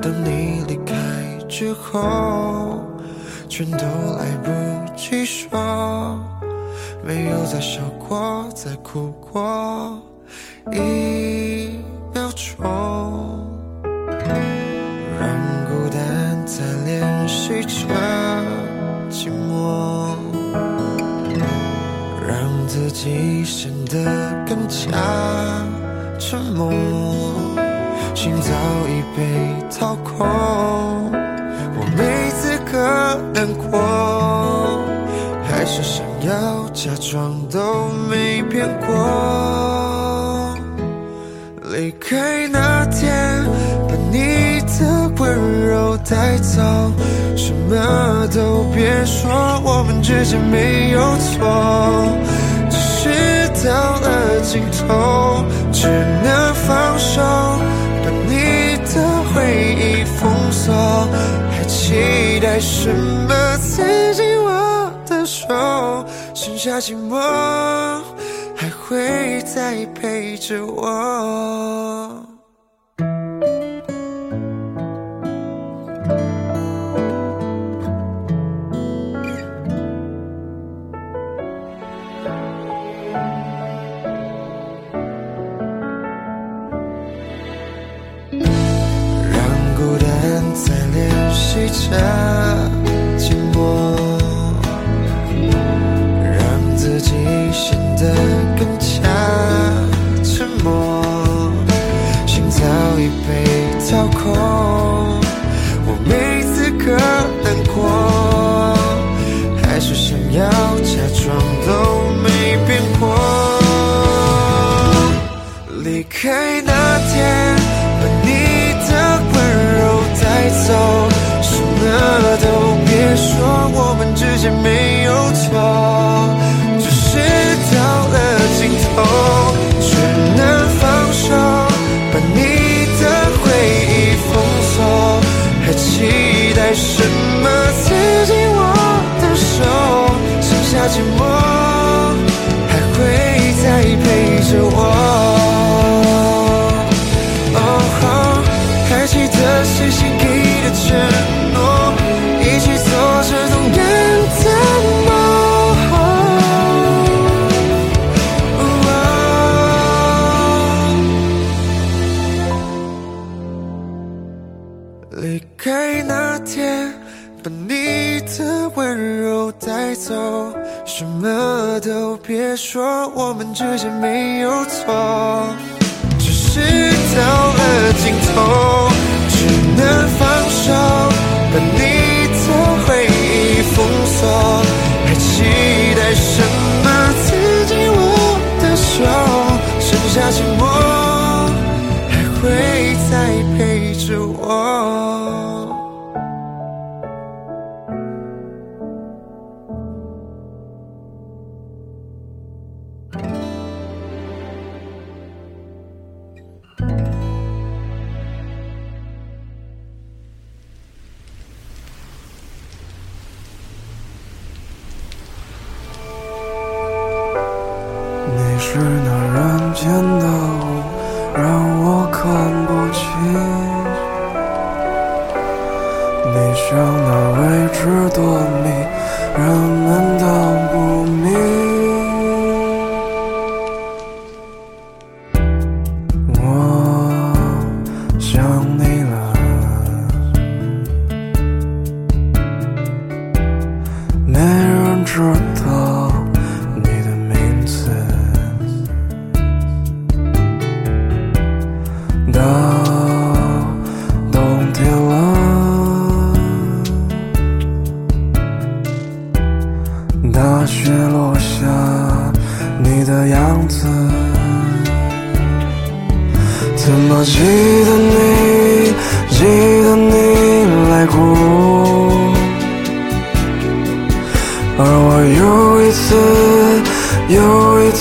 当你离开之后，全都来不及说，没有再笑过，再哭过一秒钟。让孤单在练习着寂寞，让自己显得更加沉默。心早已被掏空，我没资格难过，还是想要假装都没变过。离开那天，把你的温柔带走，什么都别说，我们之间没有错，只是到了尽头，只能放手，期待什么？刺激我的手，剩下寂寞。还会再陪着我。着。看不清。你像那未知多谜，人们都不明。怎么记得你，记得你来过，而我又一次又一次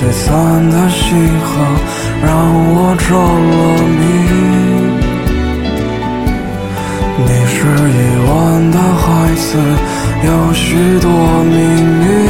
璀璨的星河，让我着了迷。你是夜晚的孩子，有许多秘密。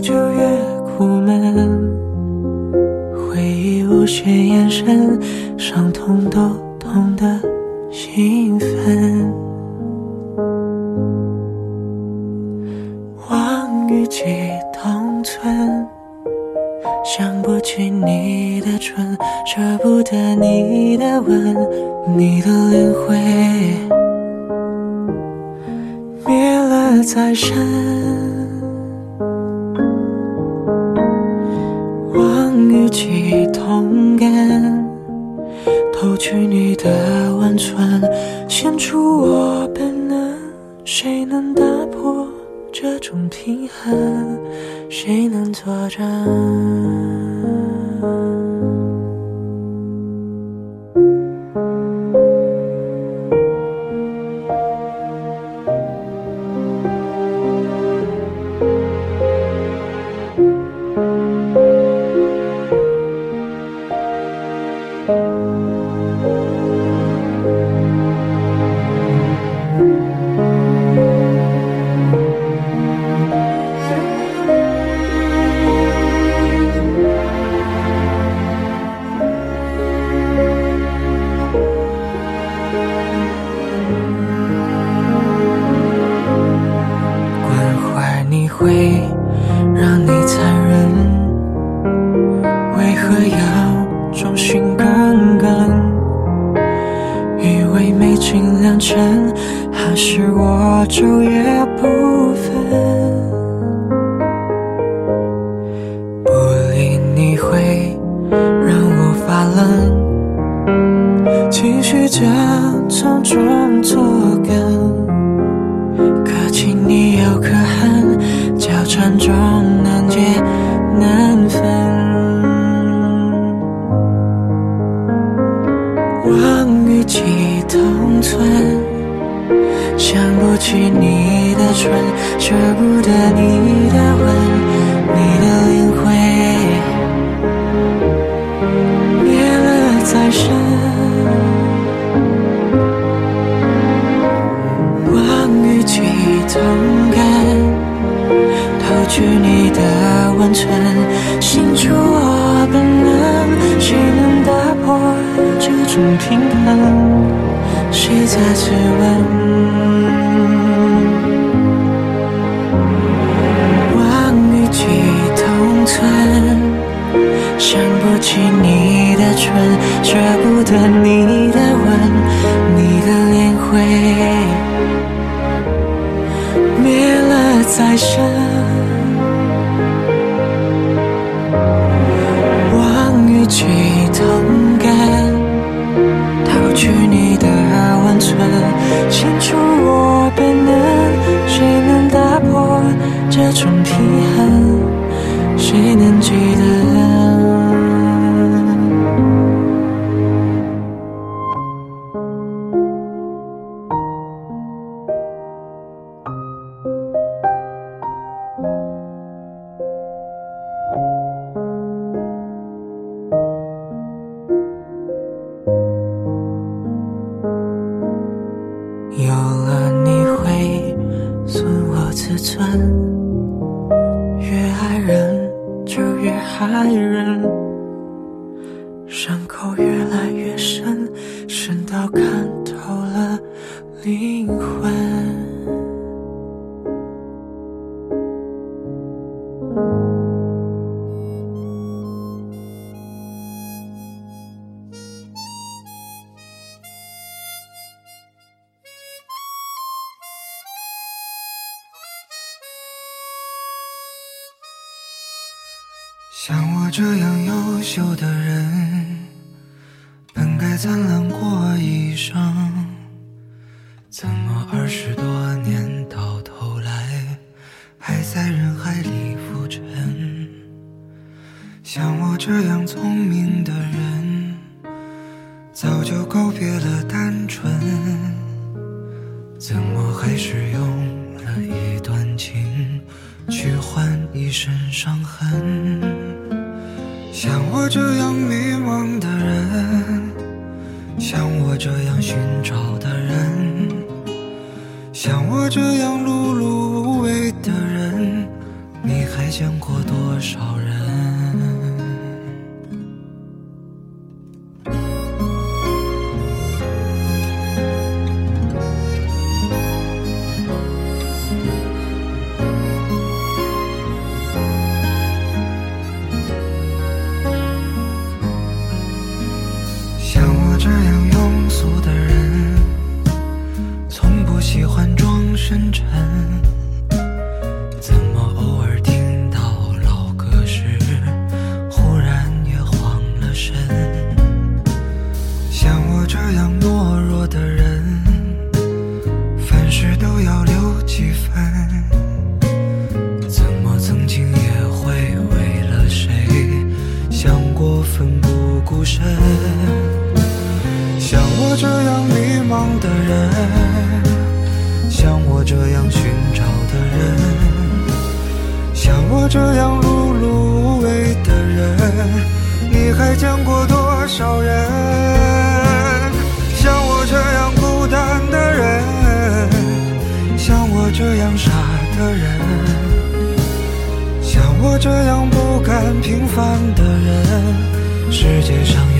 就越苦闷。回忆无限延伸，伤痛都痛得兴奋。望与几同存，想不起你的唇，舍不得你的吻，你的脸会灭了再生。望与几同感，偷取你的温存，献出我本能。谁能打破这种平衡？谁能作证？你让你残忍，为何要忠心耿耿？以为美景良辰，还是我昼夜再生。去痛感，掏去你的温存，清除我本能。谁能打破这种平衡？谁能就越害人伤口越来越深深到看透了你像我这样聪明的人，早就告别了单纯，怎么还是用了一段情，去换一身伤痕？这样碌碌无为的人你还见过多少人像我这样孤单的人像我这样傻的人？像我这样不甘平凡的人？世界上有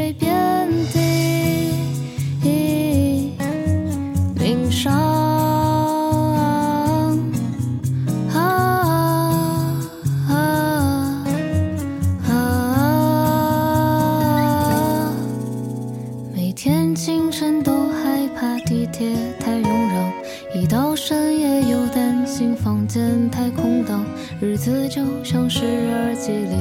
住着谁遍地鳞伤。啊啊啊！每天清晨都害怕地铁太拥挤，一到深夜又担心房间太空荡，日子就像是耳机里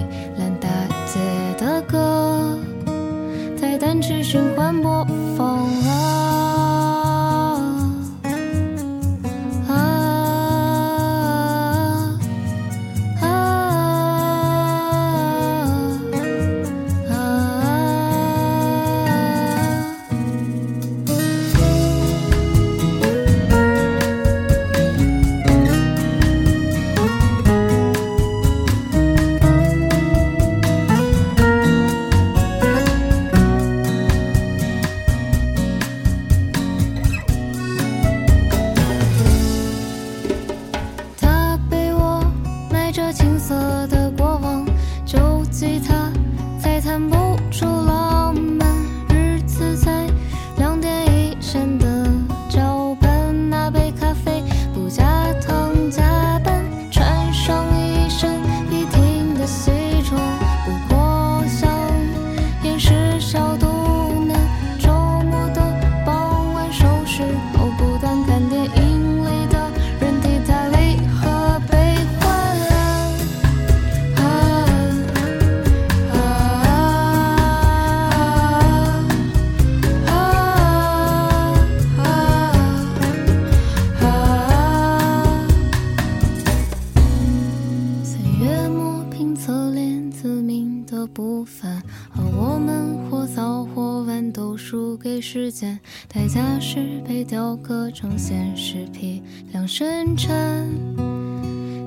成现实批量生产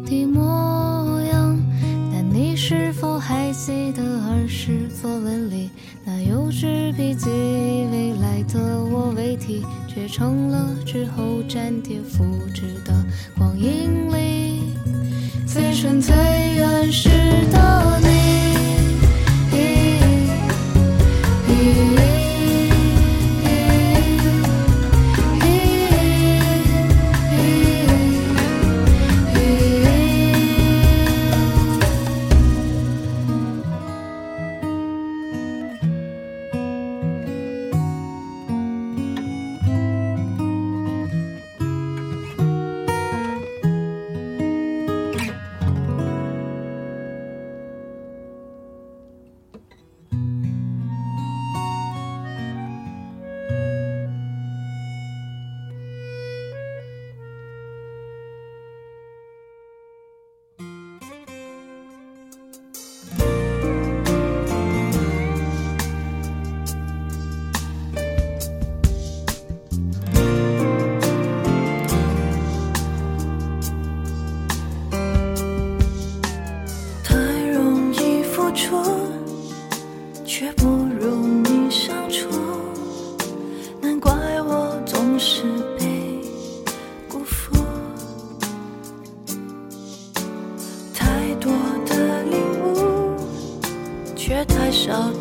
的模样。但你是否还记得儿时作文里那幼稚笔记？未来的我为题，却成了之后粘贴复制的光阴里。最纯最原始的你。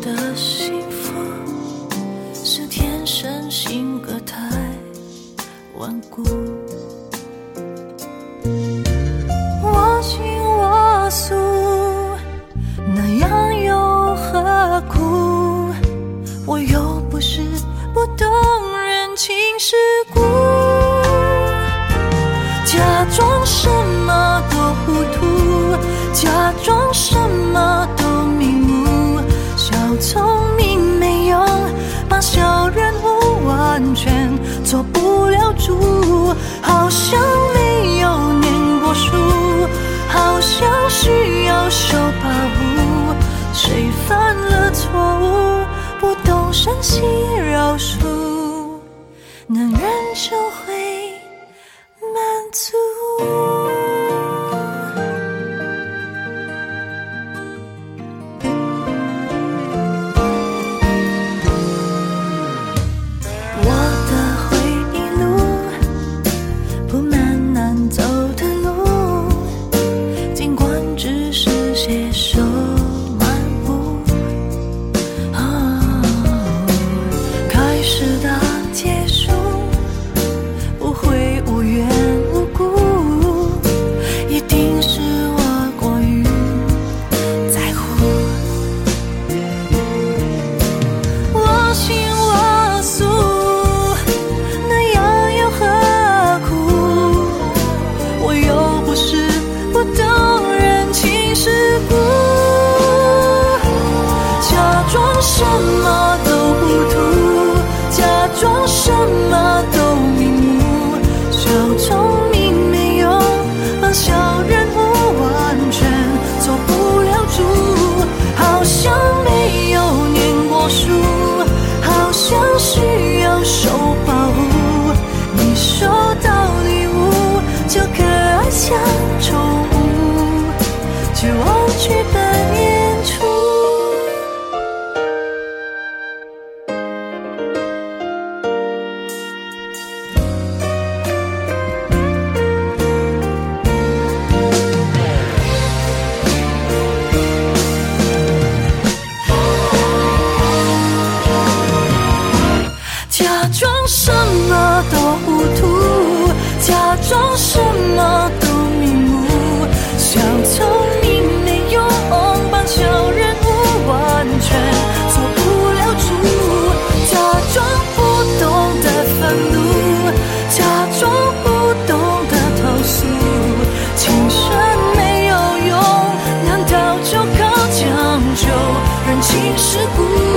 的幸福，是天生性格太顽固。我行我素，那样又何苦？我又不是不懂人情世故，假装什么都糊涂，假住，好像没有念过书，好像需要手保护。谁犯了错误，不懂深细饶恕，男人就会人情世故